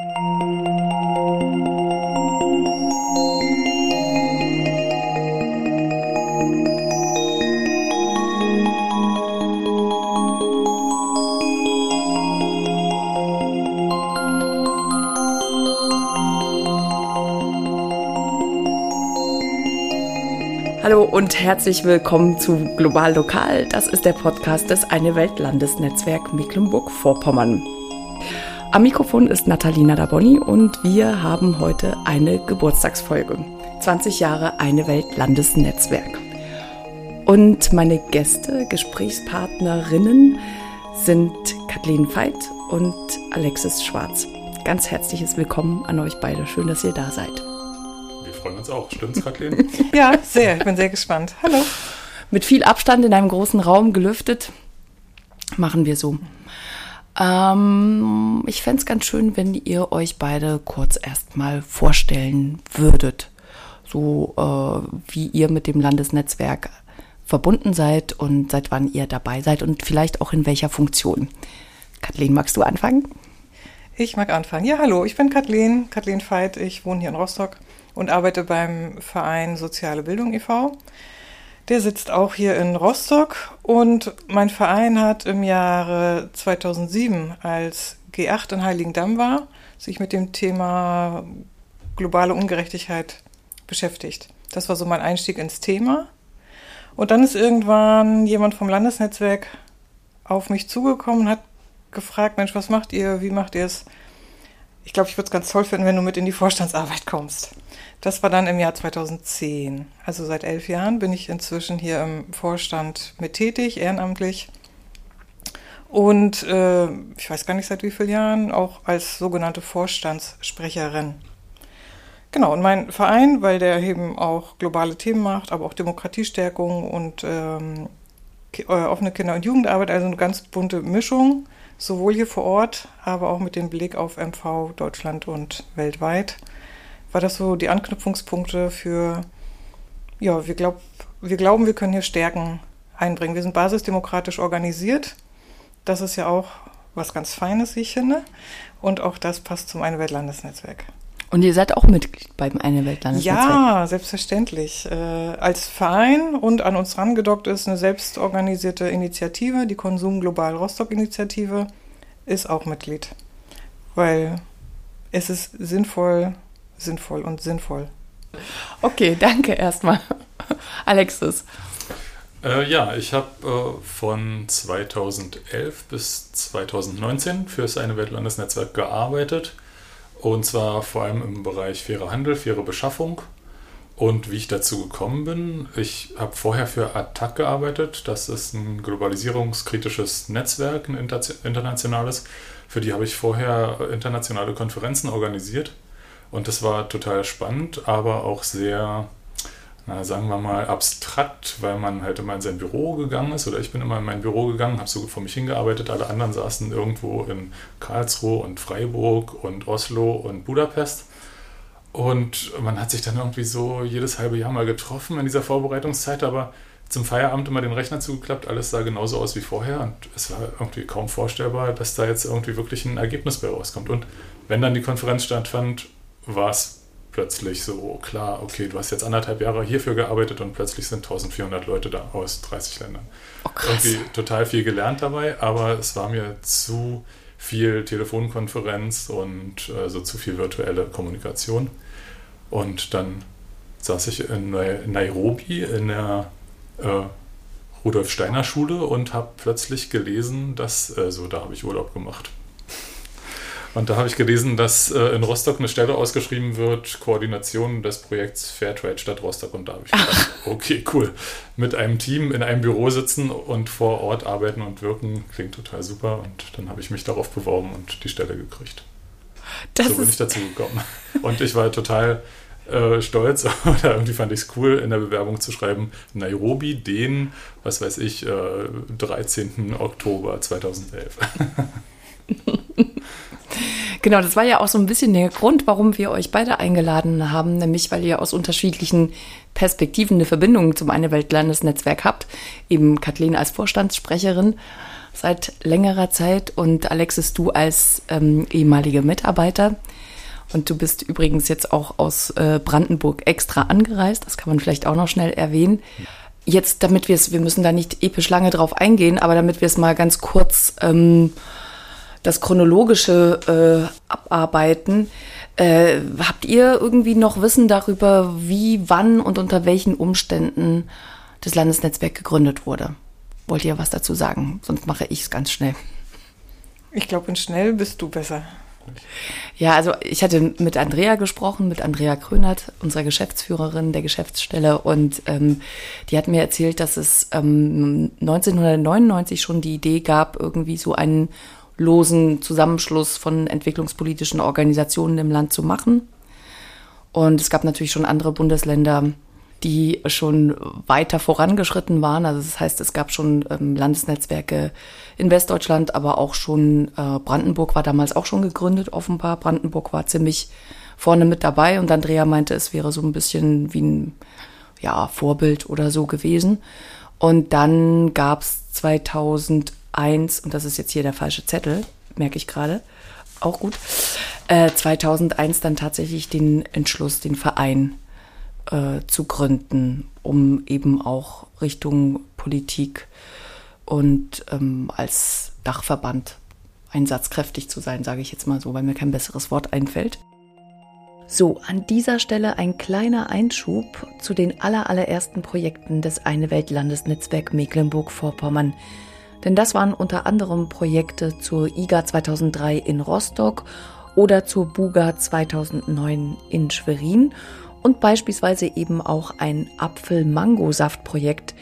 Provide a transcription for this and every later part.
Hallo und herzlich willkommen zu Global Lokal. Das ist der Podcast des Eine Welt Landesnetzwerk Mecklenburg-Vorpommern. Am Mikrofon ist Natalina Daboni und wir haben heute eine Geburtstagsfolge. 20 Jahre Eine Welt Landesnetzwerk. Und meine Gäste, Gesprächspartnerinnen sind Kathleen Veit und Alexis Schwarz. Ganz herzliches Willkommen an euch beide. Schön, dass ihr da seid freuen uns auch. Stimmt's, Kathleen? ja, sehr. Ich bin sehr gespannt. Hallo. Mit viel Abstand in einem großen Raum gelüftet. Machen wir so. Ähm, ich fände es ganz schön, wenn ihr euch beide kurz erstmal vorstellen würdet. So äh, wie ihr mit dem Landesnetzwerk verbunden seid und seit wann ihr dabei seid und vielleicht auch in welcher Funktion. Kathleen, magst du anfangen? Ich mag anfangen. Ja, hallo, ich bin Kathleen, Kathleen Veit. Ich wohne hier in Rostock und arbeite beim Verein Soziale Bildung e.V. Der sitzt auch hier in Rostock und mein Verein hat im Jahre 2007, als G8 in Heiligendamm war, sich mit dem Thema globale Ungerechtigkeit beschäftigt. Das war so mein Einstieg ins Thema. Und dann ist irgendwann jemand vom Landesnetzwerk auf mich zugekommen und hat gefragt, Mensch, was macht ihr? Wie macht ihr es? Ich glaube, ich würde es ganz toll finden, wenn du mit in die Vorstandsarbeit kommst. Das war dann im Jahr 2010. Also seit elf Jahren bin ich inzwischen hier im Vorstand mit tätig, ehrenamtlich. Und äh, ich weiß gar nicht seit wie vielen Jahren, auch als sogenannte Vorstandssprecherin. Genau, und mein Verein, weil der eben auch globale Themen macht, aber auch Demokratiestärkung und ähm, äh, offene Kinder- und Jugendarbeit, also eine ganz bunte Mischung, sowohl hier vor Ort, aber auch mit dem Blick auf MV Deutschland und weltweit war das so die Anknüpfungspunkte für, ja, wir, glaub, wir glauben, wir können hier Stärken einbringen. Wir sind basisdemokratisch organisiert. Das ist ja auch was ganz Feines, wie ich finde. Und auch das passt zum Eine Weltlandesnetzwerk. Und ihr seid auch Mitglied beim Eine Weltlandesnetzwerk? Ja, selbstverständlich. Äh, als Verein und an uns rangedockt ist eine selbstorganisierte Initiative, die Konsum Global Rostock Initiative, ist auch Mitglied. Weil es ist sinnvoll, sinnvoll und sinnvoll. Okay, danke erstmal. Alexis. Äh, ja, ich habe äh, von 2011 bis 2019 für das Eine Weltlandesnetzwerk gearbeitet. Und zwar vor allem im Bereich fairer Handel, faire Beschaffung. Und wie ich dazu gekommen bin, ich habe vorher für ATTAC gearbeitet. Das ist ein globalisierungskritisches Netzwerk, ein internationales. Für die habe ich vorher internationale Konferenzen organisiert. Und das war total spannend, aber auch sehr, na, sagen wir mal, abstrakt, weil man halt immer in sein Büro gegangen ist. Oder ich bin immer in mein Büro gegangen, habe so vor mich hingearbeitet. Alle anderen saßen irgendwo in Karlsruhe und Freiburg und Oslo und Budapest. Und man hat sich dann irgendwie so jedes halbe Jahr mal getroffen in dieser Vorbereitungszeit, aber zum Feierabend immer den Rechner zugeklappt, alles sah genauso aus wie vorher und es war irgendwie kaum vorstellbar, dass da jetzt irgendwie wirklich ein Ergebnis bei rauskommt. Und wenn dann die Konferenz stattfand, war es plötzlich so klar, okay, du hast jetzt anderthalb Jahre hierfür gearbeitet und plötzlich sind 1400 Leute da aus 30 Ländern. Oh, Irgendwie total viel gelernt dabei, aber es war mir zu viel Telefonkonferenz und äh, so zu viel virtuelle Kommunikation. Und dann saß ich in Nairobi in der äh, Rudolf Steiner Schule und habe plötzlich gelesen, dass, äh, so da habe ich Urlaub gemacht. Und da habe ich gelesen, dass äh, in Rostock eine Stelle ausgeschrieben wird, Koordination des Projekts Fairtrade Stadt Rostock. Und da habe ich gedacht, okay, cool. Mit einem Team in einem Büro sitzen und vor Ort arbeiten und wirken, klingt total super. Und dann habe ich mich darauf beworben und die Stelle gekriegt. Das so bin ich dazu gekommen. Und ich war total äh, stolz oder irgendwie fand ich es cool, in der Bewerbung zu schreiben, Nairobi, den, was weiß ich, äh, 13. Oktober 2011. Genau, das war ja auch so ein bisschen der Grund, warum wir euch beide eingeladen haben, nämlich weil ihr aus unterschiedlichen Perspektiven eine Verbindung zum Eine Welt Landesnetzwerk habt. Eben Kathleen als Vorstandssprecherin seit längerer Zeit und Alexis, du als ähm, ehemaliger Mitarbeiter. Und du bist übrigens jetzt auch aus äh, Brandenburg extra angereist. Das kann man vielleicht auch noch schnell erwähnen. Jetzt, damit wir es, wir müssen da nicht episch lange drauf eingehen, aber damit wir es mal ganz kurz ähm, das chronologische äh, abarbeiten. Äh, habt ihr irgendwie noch Wissen darüber, wie, wann und unter welchen Umständen das Landesnetzwerk gegründet wurde? Wollt ihr was dazu sagen? Sonst mache ich es ganz schnell. Ich glaube, in schnell bist du besser. Ja, also ich hatte mit Andrea gesprochen, mit Andrea Krönert, unserer Geschäftsführerin der Geschäftsstelle, und ähm, die hat mir erzählt, dass es ähm, 1999 schon die Idee gab, irgendwie so einen losen Zusammenschluss von entwicklungspolitischen Organisationen im Land zu machen. Und es gab natürlich schon andere Bundesländer, die schon weiter vorangeschritten waren. Also das heißt, es gab schon ähm, Landesnetzwerke in Westdeutschland, aber auch schon äh, Brandenburg war damals auch schon gegründet, offenbar. Brandenburg war ziemlich vorne mit dabei und Andrea meinte, es wäre so ein bisschen wie ein ja, Vorbild oder so gewesen. Und dann gab es 2001, und das ist jetzt hier der falsche Zettel, merke ich gerade, auch gut, äh, 2001 dann tatsächlich den Entschluss, den Verein äh, zu gründen, um eben auch Richtung Politik und ähm, als Dachverband einsatzkräftig zu sein, sage ich jetzt mal so, weil mir kein besseres Wort einfällt. So, an dieser Stelle ein kleiner Einschub zu den allerallerersten Projekten des Eine Welt Landesnetzwerk Mecklenburg-Vorpommern. Denn das waren unter anderem Projekte zur IGA 2003 in Rostock oder zur BUGA 2009 in Schwerin und beispielsweise eben auch ein Apfel-Mango-Saft-Projekt,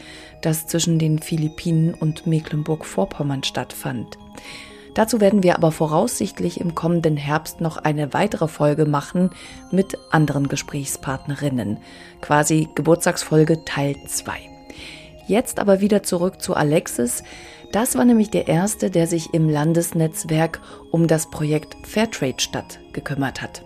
das zwischen den Philippinen und Mecklenburg-Vorpommern stattfand. Dazu werden wir aber voraussichtlich im kommenden Herbst noch eine weitere Folge machen mit anderen Gesprächspartnerinnen, quasi Geburtstagsfolge Teil 2. Jetzt aber wieder zurück zu Alexis. Das war nämlich der erste, der sich im Landesnetzwerk um das Projekt Fairtrade Stadt gekümmert hat.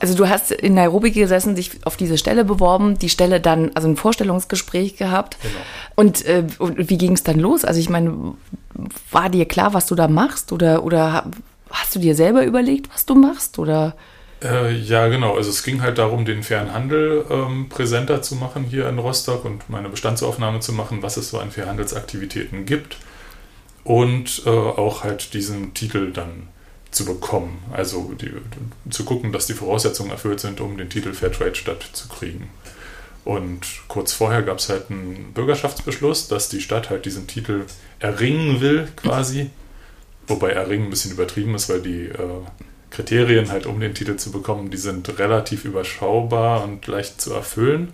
Also du hast in Nairobi gesessen, dich auf diese Stelle beworben, die Stelle dann, also ein Vorstellungsgespräch gehabt. Genau. Und, äh, und wie ging es dann los? Also ich meine, war dir klar, was du da machst? Oder, oder hast du dir selber überlegt, was du machst? Oder? Äh, ja, genau. Also es ging halt darum, den fairen Handel ähm, präsenter zu machen hier in Rostock und meine Bestandsaufnahme zu machen, was es so an Fairhandelsaktivitäten gibt. Und äh, auch halt diesen Titel dann zu bekommen. Also die, zu gucken, dass die Voraussetzungen erfüllt sind, um den Titel Fairtrade Stadt zu kriegen. Und kurz vorher gab es halt einen Bürgerschaftsbeschluss, dass die Stadt halt diesen Titel erringen will, quasi. Wobei erringen ein bisschen übertrieben ist, weil die äh, Kriterien halt, um den Titel zu bekommen, die sind relativ überschaubar und leicht zu erfüllen.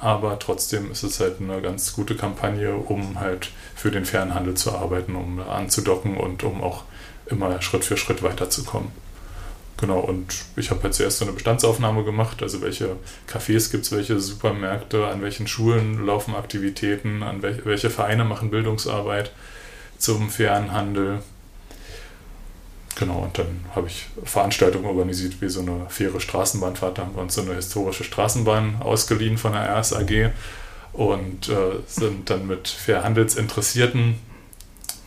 Aber trotzdem ist es halt eine ganz gute Kampagne, um halt für den fairen Handel zu arbeiten, um anzudocken und um auch immer Schritt für Schritt weiterzukommen. Genau, und ich habe halt zuerst so eine Bestandsaufnahme gemacht, also welche Cafés gibt es, welche Supermärkte, an welchen Schulen laufen Aktivitäten, an welche, welche Vereine machen Bildungsarbeit zum fairen Handel. Genau, und dann habe ich Veranstaltungen organisiert, wie so eine faire Straßenbahnfahrt. Da haben wir uns so eine historische Straßenbahn ausgeliehen von der RSAG und äh, sind dann mit Fairhandelsinteressierten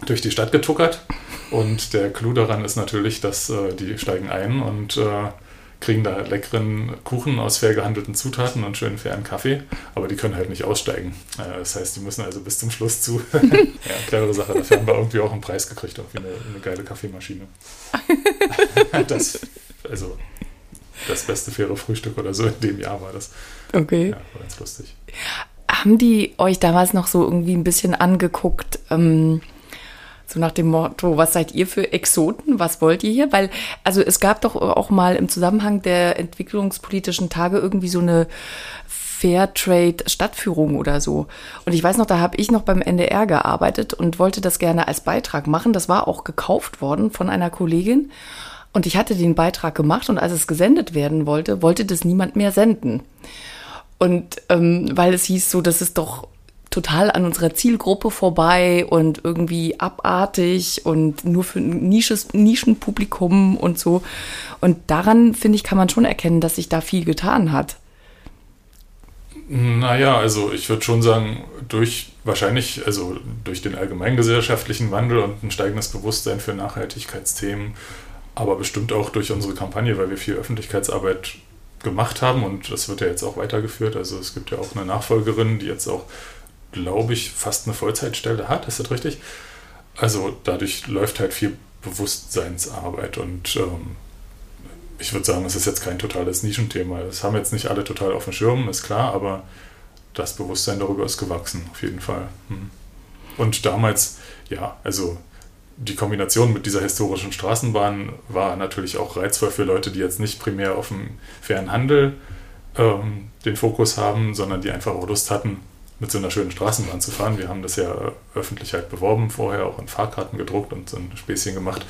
durch die Stadt getuckert. Und der Clou daran ist natürlich, dass äh, die steigen ein und äh, kriegen da leckeren Kuchen aus fair gehandelten Zutaten und schönen fairen Kaffee, aber die können halt nicht aussteigen. Äh, das heißt, die müssen also bis zum Schluss zu. ja, clevere Sache. Dafür haben wir irgendwie auch einen Preis gekriegt, auch wie eine, eine geile Kaffeemaschine. das, also das beste faire Frühstück oder so in dem Jahr war das. Okay. Ja, war ganz lustig. Haben die euch damals noch so irgendwie ein bisschen angeguckt? Ähm so nach dem Motto, was seid ihr für Exoten? Was wollt ihr hier? Weil, also es gab doch auch mal im Zusammenhang der entwicklungspolitischen Tage irgendwie so eine Fairtrade-Stadtführung oder so. Und ich weiß noch, da habe ich noch beim NDR gearbeitet und wollte das gerne als Beitrag machen. Das war auch gekauft worden von einer Kollegin. Und ich hatte den Beitrag gemacht und als es gesendet werden wollte, wollte das niemand mehr senden. Und ähm, weil es hieß so, das ist doch total an unserer Zielgruppe vorbei und irgendwie abartig und nur für ein Nisches, Nischenpublikum und so. Und daran, finde ich, kann man schon erkennen, dass sich da viel getan hat. Naja, also ich würde schon sagen, durch wahrscheinlich, also durch den allgemeingesellschaftlichen Wandel und ein steigendes Bewusstsein für Nachhaltigkeitsthemen aber bestimmt auch durch unsere Kampagne, weil wir viel Öffentlichkeitsarbeit gemacht haben und das wird ja jetzt auch weitergeführt. Also es gibt ja auch eine Nachfolgerin, die jetzt auch, glaube ich, fast eine Vollzeitstelle hat. Ist das richtig? Also dadurch läuft halt viel Bewusstseinsarbeit und ähm, ich würde sagen, es ist jetzt kein totales Nischenthema. Das haben jetzt nicht alle total auf dem Schirm, ist klar, aber das Bewusstsein darüber ist gewachsen, auf jeden Fall. Hm. Und damals, ja, also die Kombination mit dieser historischen Straßenbahn war natürlich auch reizvoll für Leute, die jetzt nicht primär auf dem fairen Handel ähm, den Fokus haben, sondern die einfach auch Lust hatten, mit so einer schönen Straßenbahn zu fahren. Wir haben das ja öffentlich halt beworben, vorher auch in Fahrkarten gedruckt und so ein Späßchen gemacht.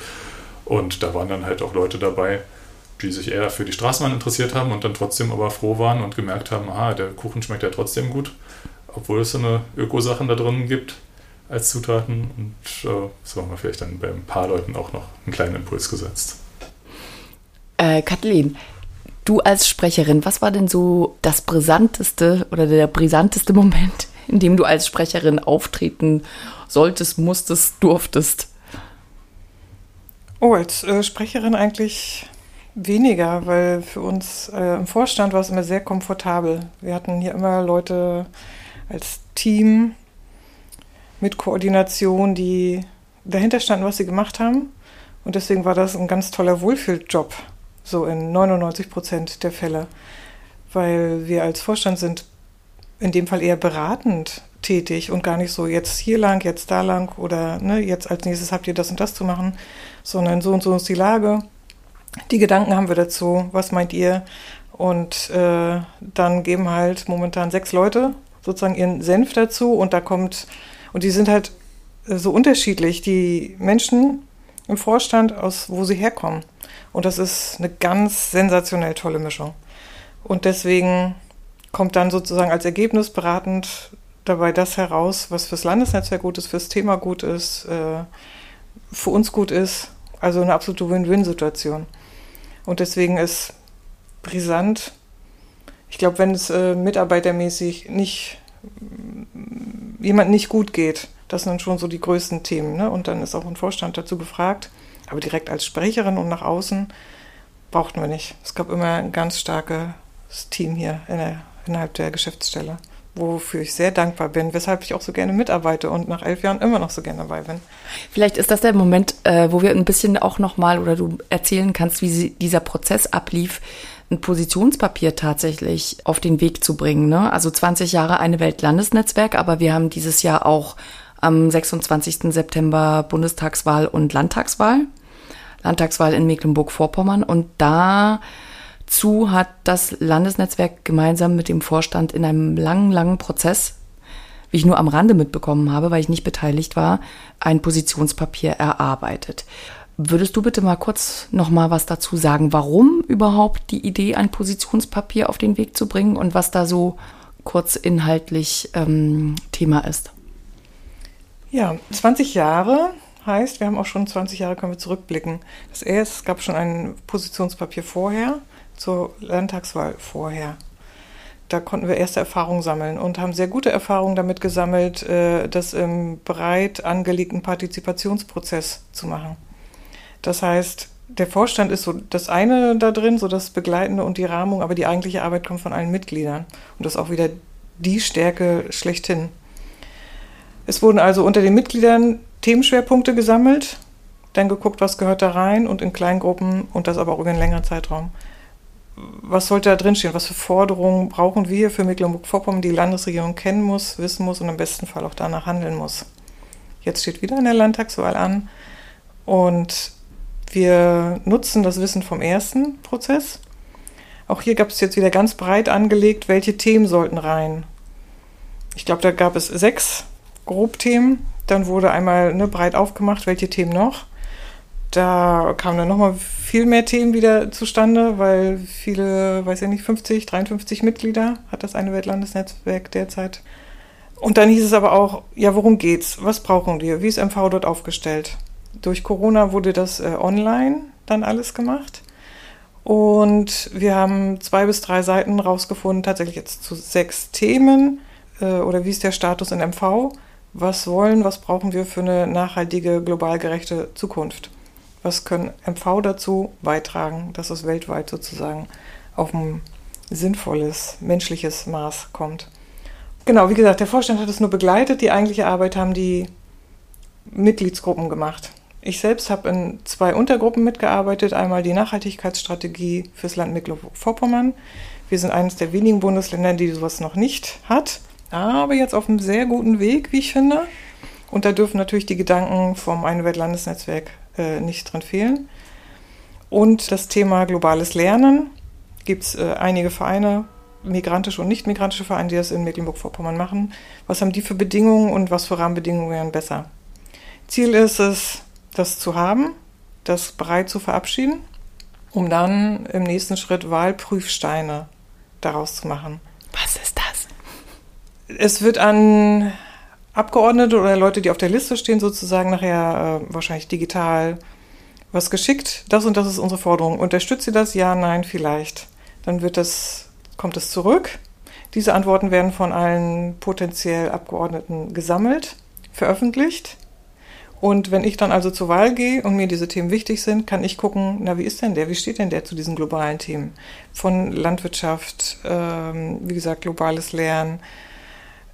Und da waren dann halt auch Leute dabei, die sich eher für die Straßenbahn interessiert haben und dann trotzdem aber froh waren und gemerkt haben, aha, der Kuchen schmeckt ja trotzdem gut, obwohl es so eine Ökosachen da drin gibt als Zutaten. Und äh, so haben wir vielleicht dann bei ein paar Leuten auch noch einen kleinen Impuls gesetzt. Äh, Kathleen, du als Sprecherin, was war denn so das brisanteste oder der brisanteste Moment, in dem du als Sprecherin auftreten solltest, musstest, durftest? Oh, als äh, Sprecherin eigentlich weniger, weil für uns äh, im Vorstand war es immer sehr komfortabel. Wir hatten hier immer Leute als Team, mit Koordination, die dahinter standen, was sie gemacht haben. Und deswegen war das ein ganz toller Wohlfühljob, so in 99 Prozent der Fälle. Weil wir als Vorstand sind in dem Fall eher beratend tätig und gar nicht so jetzt hier lang, jetzt da lang oder ne, jetzt als nächstes habt ihr das und das zu machen, sondern so und so ist die Lage. Die Gedanken haben wir dazu, was meint ihr? Und äh, dann geben halt momentan sechs Leute sozusagen ihren Senf dazu und da kommt und die sind halt äh, so unterschiedlich, die Menschen im Vorstand, aus wo sie herkommen. Und das ist eine ganz sensationell tolle Mischung. Und deswegen kommt dann sozusagen als Ergebnis beratend dabei das heraus, was fürs Landesnetzwerk gut ist, fürs Thema gut ist, äh, für uns gut ist. Also eine absolute Win-Win-Situation. Und deswegen ist brisant, ich glaube, wenn es äh, mitarbeitermäßig nicht jemand nicht gut geht. Das sind schon so die größten Themen. Ne? Und dann ist auch ein Vorstand dazu gefragt. Aber direkt als Sprecherin und nach außen brauchten wir nicht. Es gab immer ein ganz starkes Team hier in der, innerhalb der Geschäftsstelle, wofür ich sehr dankbar bin, weshalb ich auch so gerne mitarbeite und nach elf Jahren immer noch so gerne dabei bin. Vielleicht ist das der Moment, äh, wo wir ein bisschen auch nochmal oder du erzählen kannst, wie dieser Prozess ablief, ein Positionspapier tatsächlich auf den Weg zu bringen. Ne? Also 20 Jahre eine Weltlandesnetzwerk, aber wir haben dieses Jahr auch am 26. September Bundestagswahl und Landtagswahl. Landtagswahl in Mecklenburg-Vorpommern und dazu hat das Landesnetzwerk gemeinsam mit dem Vorstand in einem langen, langen Prozess, wie ich nur am Rande mitbekommen habe, weil ich nicht beteiligt war, ein Positionspapier erarbeitet. Würdest du bitte mal kurz noch mal was dazu sagen, warum überhaupt die Idee, ein Positionspapier auf den Weg zu bringen und was da so kurz inhaltlich ähm, Thema ist? Ja, 20 Jahre heißt, wir haben auch schon 20 Jahre, können wir zurückblicken. Das erste, es gab schon ein Positionspapier vorher, zur Landtagswahl vorher. Da konnten wir erste Erfahrungen sammeln und haben sehr gute Erfahrungen damit gesammelt, äh, das im breit angelegten Partizipationsprozess zu machen. Das heißt, der Vorstand ist so das eine da drin, so das Begleitende und die Rahmung, aber die eigentliche Arbeit kommt von allen Mitgliedern. Und das ist auch wieder die Stärke schlechthin. Es wurden also unter den Mitgliedern Themenschwerpunkte gesammelt, dann geguckt, was gehört da rein und in Kleingruppen und das aber auch über einen längeren Zeitraum. Was sollte da drinstehen? Was für Forderungen brauchen wir für Mecklenburg-Vorpommern, die die Landesregierung kennen muss, wissen muss und im besten Fall auch danach handeln muss? Jetzt steht wieder eine Landtagswahl an und wir nutzen das Wissen vom ersten Prozess. Auch hier gab es jetzt wieder ganz breit angelegt, welche Themen sollten rein. Ich glaube, da gab es sechs Grobthemen. Dann wurde einmal ne, breit aufgemacht, welche Themen noch. Da kamen dann nochmal viel mehr Themen wieder zustande, weil viele, weiß ich nicht, 50, 53 Mitglieder hat das eine Weltlandesnetzwerk derzeit. Und dann hieß es aber auch, ja, worum geht's? Was brauchen wir? Wie ist MV dort aufgestellt? durch Corona wurde das äh, online dann alles gemacht. Und wir haben zwei bis drei Seiten rausgefunden, tatsächlich jetzt zu sechs Themen äh, oder wie ist der Status in MV, was wollen, was brauchen wir für eine nachhaltige, global gerechte Zukunft. Was können MV dazu beitragen, dass es weltweit sozusagen auf ein sinnvolles, menschliches Maß kommt? Genau, wie gesagt, der Vorstand hat es nur begleitet. Die eigentliche Arbeit haben die Mitgliedsgruppen gemacht. Ich selbst habe in zwei Untergruppen mitgearbeitet. Einmal die Nachhaltigkeitsstrategie fürs Land Mecklenburg-Vorpommern. Wir sind eines der wenigen Bundesländer, die sowas noch nicht hat, aber jetzt auf einem sehr guten Weg, wie ich finde. Und da dürfen natürlich die Gedanken vom Eine-Welt-Landesnetzwerk äh, nicht dran fehlen. Und das Thema globales Lernen gibt es äh, einige Vereine, migrantische und nicht migrantische Vereine, die das in Mecklenburg-Vorpommern machen. Was haben die für Bedingungen und was für Rahmenbedingungen wären besser? Ziel ist es, das zu haben, das bereit zu verabschieden, um dann im nächsten Schritt Wahlprüfsteine daraus zu machen. Es wird an Abgeordnete oder Leute, die auf der Liste stehen, sozusagen nachher äh, wahrscheinlich digital was geschickt. Das und das ist unsere Forderung. Unterstützt ihr das? Ja, nein, vielleicht. Dann wird das, kommt es zurück. Diese Antworten werden von allen potenziell Abgeordneten gesammelt, veröffentlicht und wenn ich dann also zur Wahl gehe und mir diese Themen wichtig sind, kann ich gucken, na, wie ist denn der? Wie steht denn der zu diesen globalen Themen? Von Landwirtschaft, ähm, wie gesagt, globales Lernen.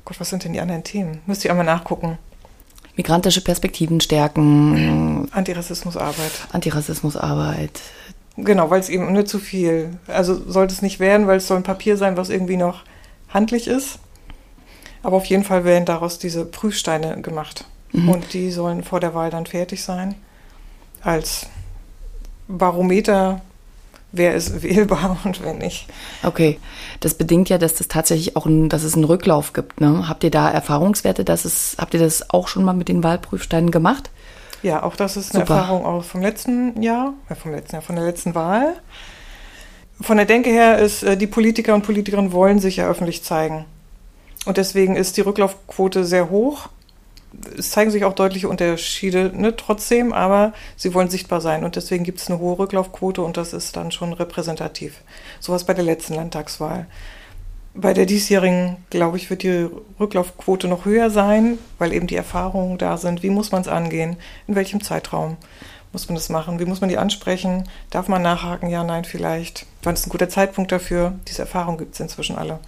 Gott, was sind denn die anderen Themen? Müsst ihr einmal nachgucken. Migrantische Perspektiven stärken. Antirassismusarbeit. Antirassismusarbeit. Genau, weil es eben nicht zu viel. Also sollte es nicht werden, weil es soll ein Papier sein, was irgendwie noch handlich ist. Aber auf jeden Fall werden daraus diese Prüfsteine gemacht. Mhm. Und die sollen vor der Wahl dann fertig sein. Als Barometer, wer ist wählbar und wer nicht. Okay, das bedingt ja, dass das tatsächlich auch ein, dass es einen Rücklauf gibt. Ne? Habt ihr da Erfahrungswerte? Dass es, habt ihr das auch schon mal mit den Wahlprüfsteinen gemacht? Ja, auch das ist eine Super. Erfahrung auch vom letzten Jahr, äh, vom letzten Jahr, von der letzten Wahl. Von der Denke her ist, äh, die Politiker und Politikerinnen wollen sich ja öffentlich zeigen. Und deswegen ist die Rücklaufquote sehr hoch es zeigen sich auch deutliche Unterschiede ne, trotzdem, aber sie wollen sichtbar sein und deswegen gibt es eine hohe Rücklaufquote und das ist dann schon repräsentativ. Sowas bei der letzten Landtagswahl. Bei der diesjährigen, glaube ich, wird die Rücklaufquote noch höher sein, weil eben die Erfahrungen da sind. Wie muss man es angehen? In welchem Zeitraum muss man das machen? Wie muss man die ansprechen? Darf man nachhaken? Ja, nein, vielleicht. Wann ist ein guter Zeitpunkt dafür? Diese Erfahrung gibt es inzwischen alle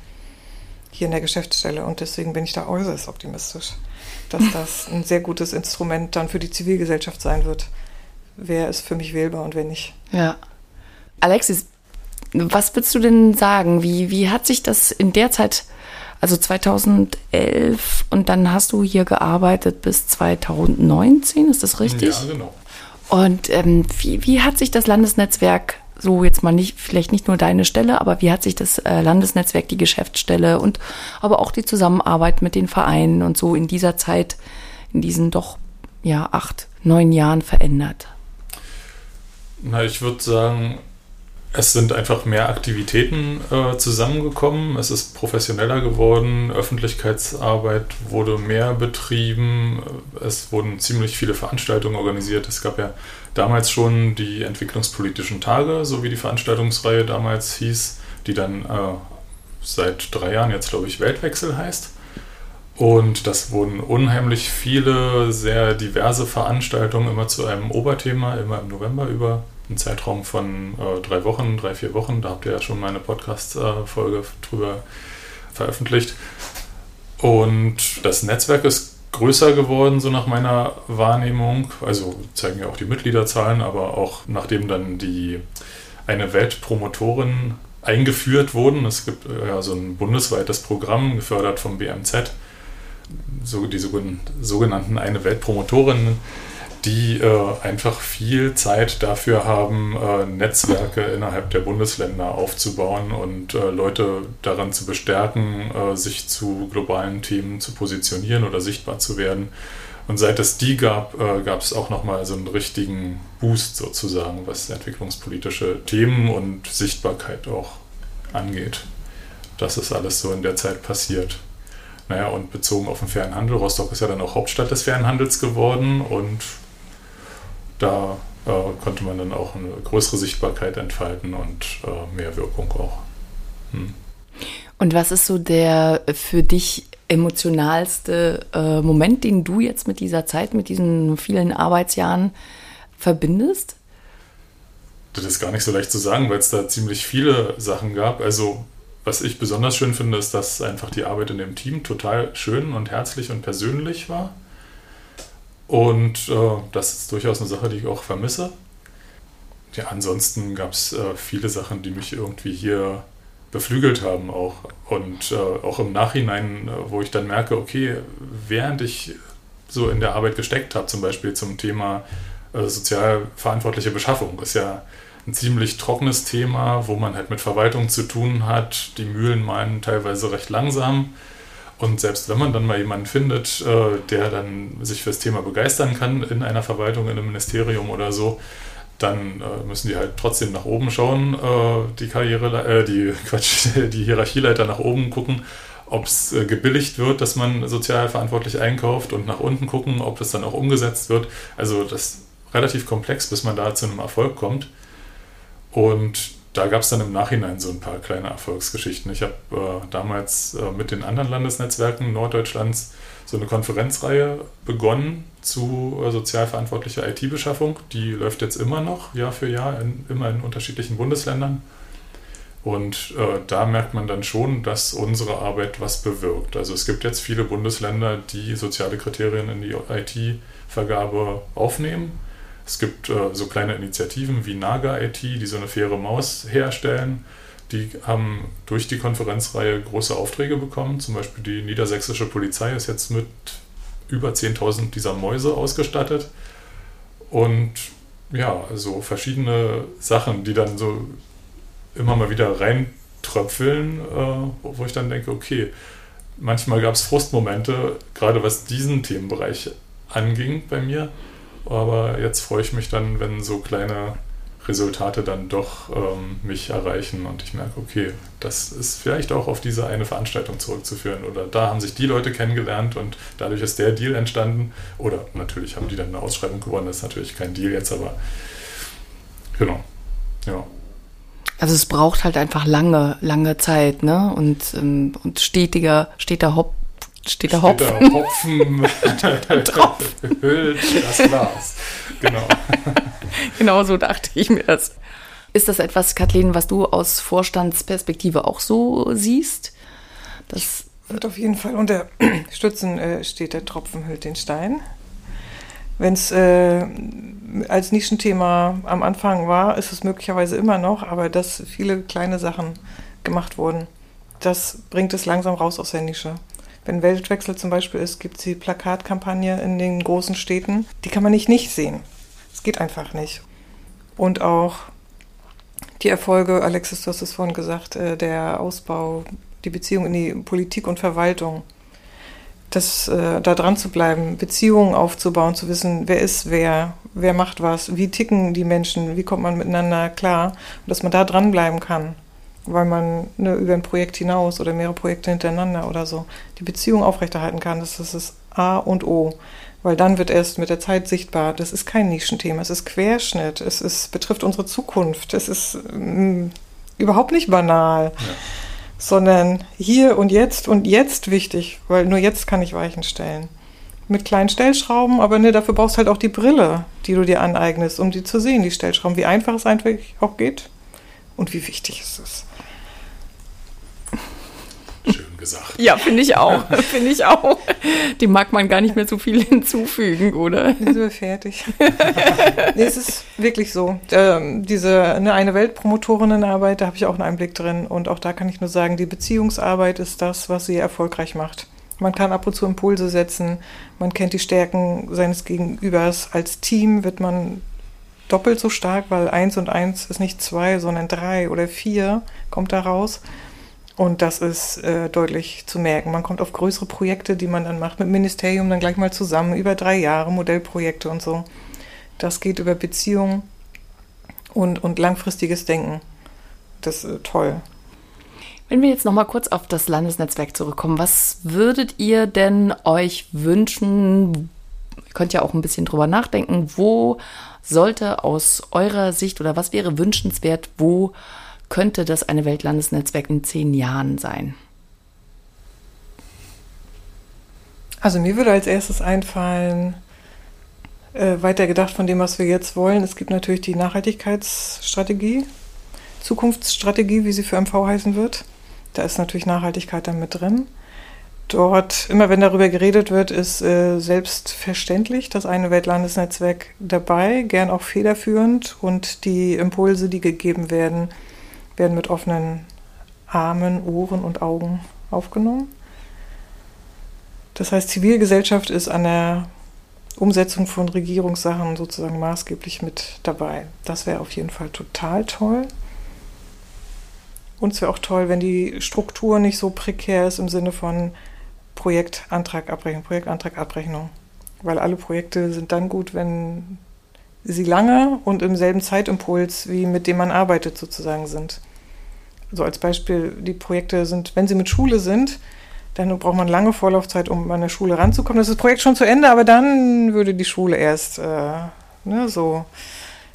hier in der Geschäftsstelle und deswegen bin ich da äußerst optimistisch dass das ein sehr gutes Instrument dann für die Zivilgesellschaft sein wird. Wer ist für mich wählbar und wer nicht. Ja. Alexis, was würdest du denn sagen? Wie, wie hat sich das in der Zeit, also 2011 und dann hast du hier gearbeitet bis 2019, ist das richtig? Ja, genau. Und ähm, wie, wie hat sich das Landesnetzwerk so jetzt mal nicht, vielleicht nicht nur deine Stelle, aber wie hat sich das äh, Landesnetzwerk, die Geschäftsstelle und aber auch die Zusammenarbeit mit den Vereinen und so in dieser Zeit, in diesen doch ja acht, neun Jahren verändert? Na, ich würde sagen, es sind einfach mehr Aktivitäten äh, zusammengekommen. Es ist professioneller geworden. Öffentlichkeitsarbeit wurde mehr betrieben. Es wurden ziemlich viele Veranstaltungen organisiert. Es gab ja damals schon die entwicklungspolitischen Tage, so wie die Veranstaltungsreihe damals hieß, die dann äh, seit drei Jahren jetzt, glaube ich, Weltwechsel heißt. Und das wurden unheimlich viele, sehr diverse Veranstaltungen immer zu einem Oberthema, immer im November über einen Zeitraum von äh, drei Wochen, drei, vier Wochen. Da habt ihr ja schon meine Podcast-Folge drüber veröffentlicht. Und das Netzwerk ist größer geworden, so nach meiner Wahrnehmung. Also zeigen ja auch die Mitgliederzahlen, aber auch nachdem dann die eine Weltpromotorin eingeführt wurden. Es gibt äh, ja so ein bundesweites Programm, gefördert vom BMZ, so die sogenannten eine Weltpromotorinnen die äh, einfach viel Zeit dafür haben, äh, Netzwerke innerhalb der Bundesländer aufzubauen und äh, Leute daran zu bestärken, äh, sich zu globalen Themen zu positionieren oder sichtbar zu werden. Und seit es die gab, äh, gab es auch nochmal so einen richtigen Boost sozusagen, was entwicklungspolitische Themen und Sichtbarkeit auch angeht. Das ist alles so in der Zeit passiert. Naja, und bezogen auf den fairen Handel, Rostock ist ja dann auch Hauptstadt des fairen Handels geworden und da äh, konnte man dann auch eine größere Sichtbarkeit entfalten und äh, mehr Wirkung auch. Hm. Und was ist so der für dich emotionalste äh, Moment, den du jetzt mit dieser Zeit, mit diesen vielen Arbeitsjahren verbindest? Das ist gar nicht so leicht zu sagen, weil es da ziemlich viele Sachen gab. Also was ich besonders schön finde, ist, dass einfach die Arbeit in dem Team total schön und herzlich und persönlich war. Und äh, das ist durchaus eine Sache, die ich auch vermisse. Ja, ansonsten gab es äh, viele Sachen, die mich irgendwie hier beflügelt haben auch. Und äh, auch im Nachhinein, äh, wo ich dann merke, okay, während ich so in der Arbeit gesteckt habe, zum Beispiel zum Thema äh, sozial verantwortliche Beschaffung, ist ja ein ziemlich trockenes Thema, wo man halt mit Verwaltung zu tun hat. Die Mühlen malen teilweise recht langsam. Und selbst wenn man dann mal jemanden findet, äh, der dann sich fürs Thema begeistern kann in einer Verwaltung, in einem Ministerium oder so, dann äh, müssen die halt trotzdem nach oben schauen, äh, die Karriere, die Quatsch, die Hierarchieleiter nach oben gucken, ob es gebilligt wird, dass man sozial verantwortlich einkauft und nach unten gucken, ob das dann auch umgesetzt wird. Also das ist relativ komplex, bis man da zu einem Erfolg kommt. Und da gab es dann im Nachhinein so ein paar kleine Erfolgsgeschichten. Ich habe äh, damals äh, mit den anderen Landesnetzwerken Norddeutschlands so eine Konferenzreihe begonnen zu äh, sozial verantwortlicher IT-Beschaffung. Die läuft jetzt immer noch, Jahr für Jahr, in, immer in unterschiedlichen Bundesländern. Und äh, da merkt man dann schon, dass unsere Arbeit was bewirkt. Also es gibt jetzt viele Bundesländer, die soziale Kriterien in die IT-Vergabe aufnehmen es gibt äh, so kleine Initiativen wie Naga IT, die so eine faire Maus herstellen. Die haben durch die Konferenzreihe große Aufträge bekommen. Zum Beispiel die niedersächsische Polizei ist jetzt mit über 10.000 dieser Mäuse ausgestattet. Und ja, so verschiedene Sachen, die dann so immer mal wieder reintröpfeln, äh, wo ich dann denke, okay, manchmal gab es Frustmomente, gerade was diesen Themenbereich anging bei mir. Aber jetzt freue ich mich dann, wenn so kleine Resultate dann doch ähm, mich erreichen und ich merke, okay, das ist vielleicht auch auf diese eine Veranstaltung zurückzuführen oder da haben sich die Leute kennengelernt und dadurch ist der Deal entstanden oder natürlich haben die dann eine Ausschreibung gewonnen, das ist natürlich kein Deal jetzt, aber genau, ja. Also es braucht halt einfach lange, lange Zeit, ne? Und, ähm, und stetiger, steter Hop steht da Hopfen. Steht da Hopfen drauf. Hüllt das Glas. Genau. genau so dachte ich mir das. Ist das etwas, Kathleen, was du aus Vorstandsperspektive auch so siehst? Das wird auf jeden Fall unter Stützen äh, steht der Tropfen hüllt den Stein. Wenn es äh, als Nischenthema am Anfang war, ist es möglicherweise immer noch, aber dass viele kleine Sachen gemacht wurden, das bringt es langsam raus aus der Nische. Wenn Weltwechsel zum Beispiel ist, gibt es die Plakatkampagne in den großen Städten. Die kann man nicht nicht sehen. Es geht einfach nicht. Und auch die Erfolge, Alexis, du hast es vorhin gesagt, äh, der Ausbau, die Beziehung in die Politik und Verwaltung. Das, äh, da dran zu bleiben, Beziehungen aufzubauen, zu wissen, wer ist wer, wer macht was, wie ticken die Menschen, wie kommt man miteinander klar, dass man da dranbleiben kann weil man ne, über ein Projekt hinaus oder mehrere Projekte hintereinander oder so die Beziehung aufrechterhalten kann. Das ist das A und O. Weil dann wird erst mit der Zeit sichtbar, das ist kein Nischenthema, es ist Querschnitt, es ist, betrifft unsere Zukunft, es ist mh, mm, überhaupt nicht banal, ja. sondern hier und jetzt und jetzt wichtig, weil nur jetzt kann ich Weichen stellen. Mit kleinen Stellschrauben, aber ne, dafür brauchst du halt auch die Brille, die du dir aneignest, um die zu sehen, die Stellschrauben, wie einfach es einfach auch geht und wie wichtig es ist gesagt. Ja, finde ich auch. finde ich auch. Dem mag man gar nicht mehr so viel hinzufügen, oder? Sind wir fertig. nee, es ist wirklich so. Ähm, diese eine, eine Weltpromotorinnenarbeit, da habe ich auch einen Einblick drin. Und auch da kann ich nur sagen, die Beziehungsarbeit ist das, was sie erfolgreich macht. Man kann ab und zu Impulse setzen, man kennt die Stärken seines Gegenübers. Als Team wird man doppelt so stark, weil eins und eins ist nicht zwei, sondern drei oder vier kommt da raus. Und das ist äh, deutlich zu merken. Man kommt auf größere Projekte, die man dann macht mit Ministerium dann gleich mal zusammen, über drei Jahre, Modellprojekte und so. Das geht über Beziehungen und, und langfristiges Denken. Das ist äh, toll. Wenn wir jetzt noch mal kurz auf das Landesnetzwerk zurückkommen, was würdet ihr denn euch wünschen? Ihr könnt ja auch ein bisschen drüber nachdenken. Wo sollte aus eurer Sicht oder was wäre wünschenswert, wo könnte das eine Weltlandesnetzwerk in zehn Jahren sein? Also mir würde als erstes einfallen, äh, weiter gedacht von dem, was wir jetzt wollen. Es gibt natürlich die Nachhaltigkeitsstrategie, Zukunftsstrategie, wie sie für MV heißen wird. Da ist natürlich Nachhaltigkeit dann mit drin. Dort, immer wenn darüber geredet wird, ist äh, selbstverständlich das eine Weltlandesnetzwerk dabei, gern auch federführend und die Impulse, die gegeben werden, werden mit offenen Armen, Ohren und Augen aufgenommen. Das heißt, Zivilgesellschaft ist an der Umsetzung von Regierungssachen sozusagen maßgeblich mit dabei. Das wäre auf jeden Fall total toll. Und es wäre auch toll, wenn die Struktur nicht so prekär ist im Sinne von Projektantrag, Abrechnung, Projektantrag, Abrechnung. Weil alle Projekte sind dann gut, wenn sie lange und im selben Zeitimpuls, wie mit dem man arbeitet, sozusagen sind. Also als Beispiel, die Projekte sind, wenn sie mit Schule sind, dann braucht man lange Vorlaufzeit, um an der Schule ranzukommen. Das ist das Projekt schon zu Ende, aber dann würde die Schule erst äh, ne, so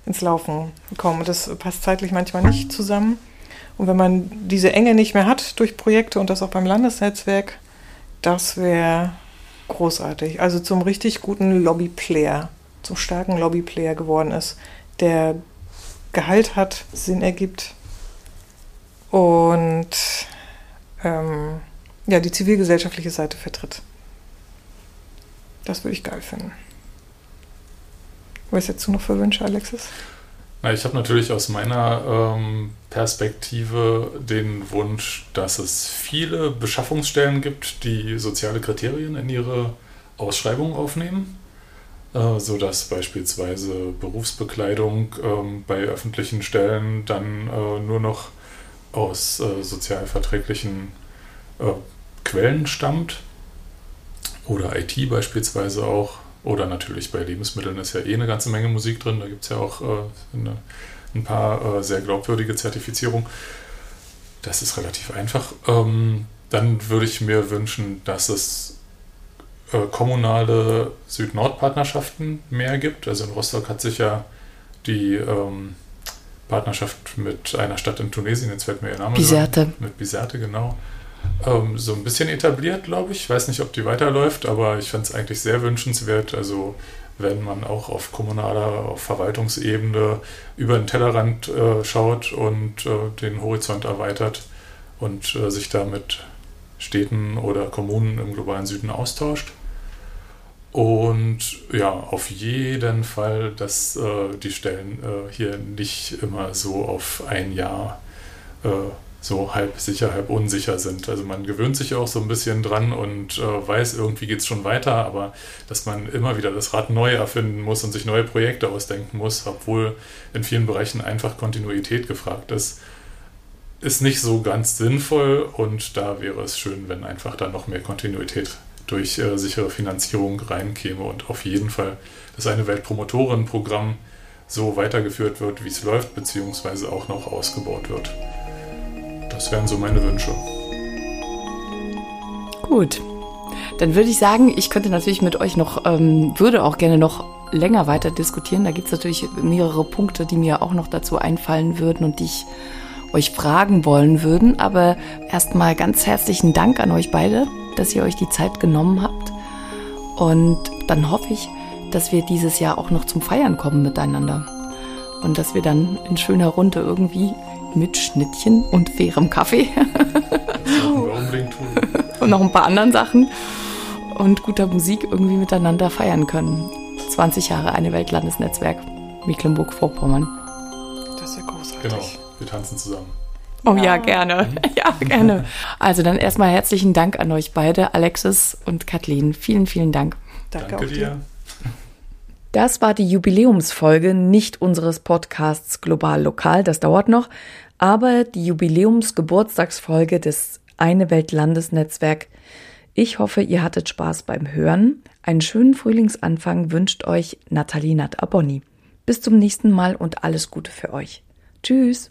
ins Laufen kommen. Das passt zeitlich manchmal nicht zusammen. Und wenn man diese Enge nicht mehr hat durch Projekte und das auch beim Landesnetzwerk, das wäre großartig. Also zum richtig guten Lobbyplayer, zum starken Lobbyplayer geworden ist, der Gehalt hat, Sinn ergibt und ähm, ja, die zivilgesellschaftliche Seite vertritt. Das würde ich geil finden. Was hättest du noch für Wünsche, Alexis? Na, ich habe natürlich aus meiner ähm, Perspektive den Wunsch, dass es viele Beschaffungsstellen gibt, die soziale Kriterien in ihre Ausschreibung aufnehmen, äh, sodass beispielsweise Berufsbekleidung ähm, bei öffentlichen Stellen dann äh, nur noch aus äh, sozialverträglichen äh, Quellen stammt oder IT beispielsweise auch. Oder natürlich bei Lebensmitteln ist ja eh eine ganze Menge Musik drin. Da gibt es ja auch äh, eine, ein paar äh, sehr glaubwürdige Zertifizierungen. Das ist relativ einfach. Ähm, dann würde ich mir wünschen, dass es äh, kommunale Süd-Nord-Partnerschaften mehr gibt. Also in Rostock hat sich ja die ähm, Partnerschaft mit einer Stadt in Tunesien, jetzt fällt mir ihr Name. Bizerte. Mit Bizerte, genau ähm, so ein bisschen etabliert, glaube ich. Ich weiß nicht, ob die weiterläuft, aber ich fände es eigentlich sehr wünschenswert. Also wenn man auch auf kommunaler, auf Verwaltungsebene über den Tellerrand äh, schaut und äh, den Horizont erweitert und äh, sich da mit Städten oder Kommunen im globalen Süden austauscht. Und ja, auf jeden Fall, dass äh, die Stellen äh, hier nicht immer so auf ein Jahr äh, so halb sicher, halb unsicher sind. Also man gewöhnt sich auch so ein bisschen dran und äh, weiß, irgendwie geht es schon weiter, aber dass man immer wieder das Rad neu erfinden muss und sich neue Projekte ausdenken muss, obwohl in vielen Bereichen einfach Kontinuität gefragt ist, ist nicht so ganz sinnvoll und da wäre es schön, wenn einfach da noch mehr Kontinuität durch äh, sichere Finanzierung reinkäme und auf jeden Fall das eine Weltpromotorenprogramm so weitergeführt wird, wie es läuft, beziehungsweise auch noch ausgebaut wird. Das wären so meine Wünsche. Gut. Dann würde ich sagen, ich könnte natürlich mit euch noch, ähm, würde auch gerne noch länger weiter diskutieren. Da gibt es natürlich mehrere Punkte, die mir auch noch dazu einfallen würden und die ich euch fragen wollen würden. Aber erstmal ganz herzlichen Dank an euch beide, dass ihr euch die Zeit genommen habt. Und dann hoffe ich, dass wir dieses Jahr auch noch zum Feiern kommen miteinander. Und dass wir dann in schöner Runde irgendwie mit Schnittchen und fairem Kaffee. und noch ein paar anderen Sachen. Und guter Musik irgendwie miteinander feiern können. 20 Jahre eine Weltlandesnetzwerk Mecklenburg-Vorpommern. Das ist ja großartig. Genau, wir tanzen zusammen. Oh ja, ja gerne. Mhm. Ja, gerne. Also dann erstmal herzlichen Dank an euch beide, Alexis und Kathleen. Vielen, vielen Dank. Danke, Danke dir. Das war die Jubiläumsfolge nicht unseres Podcasts Global Lokal, das dauert noch, aber die Jubiläumsgeburtstagsfolge des Eine Welt Landesnetzwerk. Ich hoffe, ihr hattet Spaß beim Hören. Einen schönen Frühlingsanfang wünscht euch Nathalie Nat Abonni. Bis zum nächsten Mal und alles Gute für euch. Tschüss.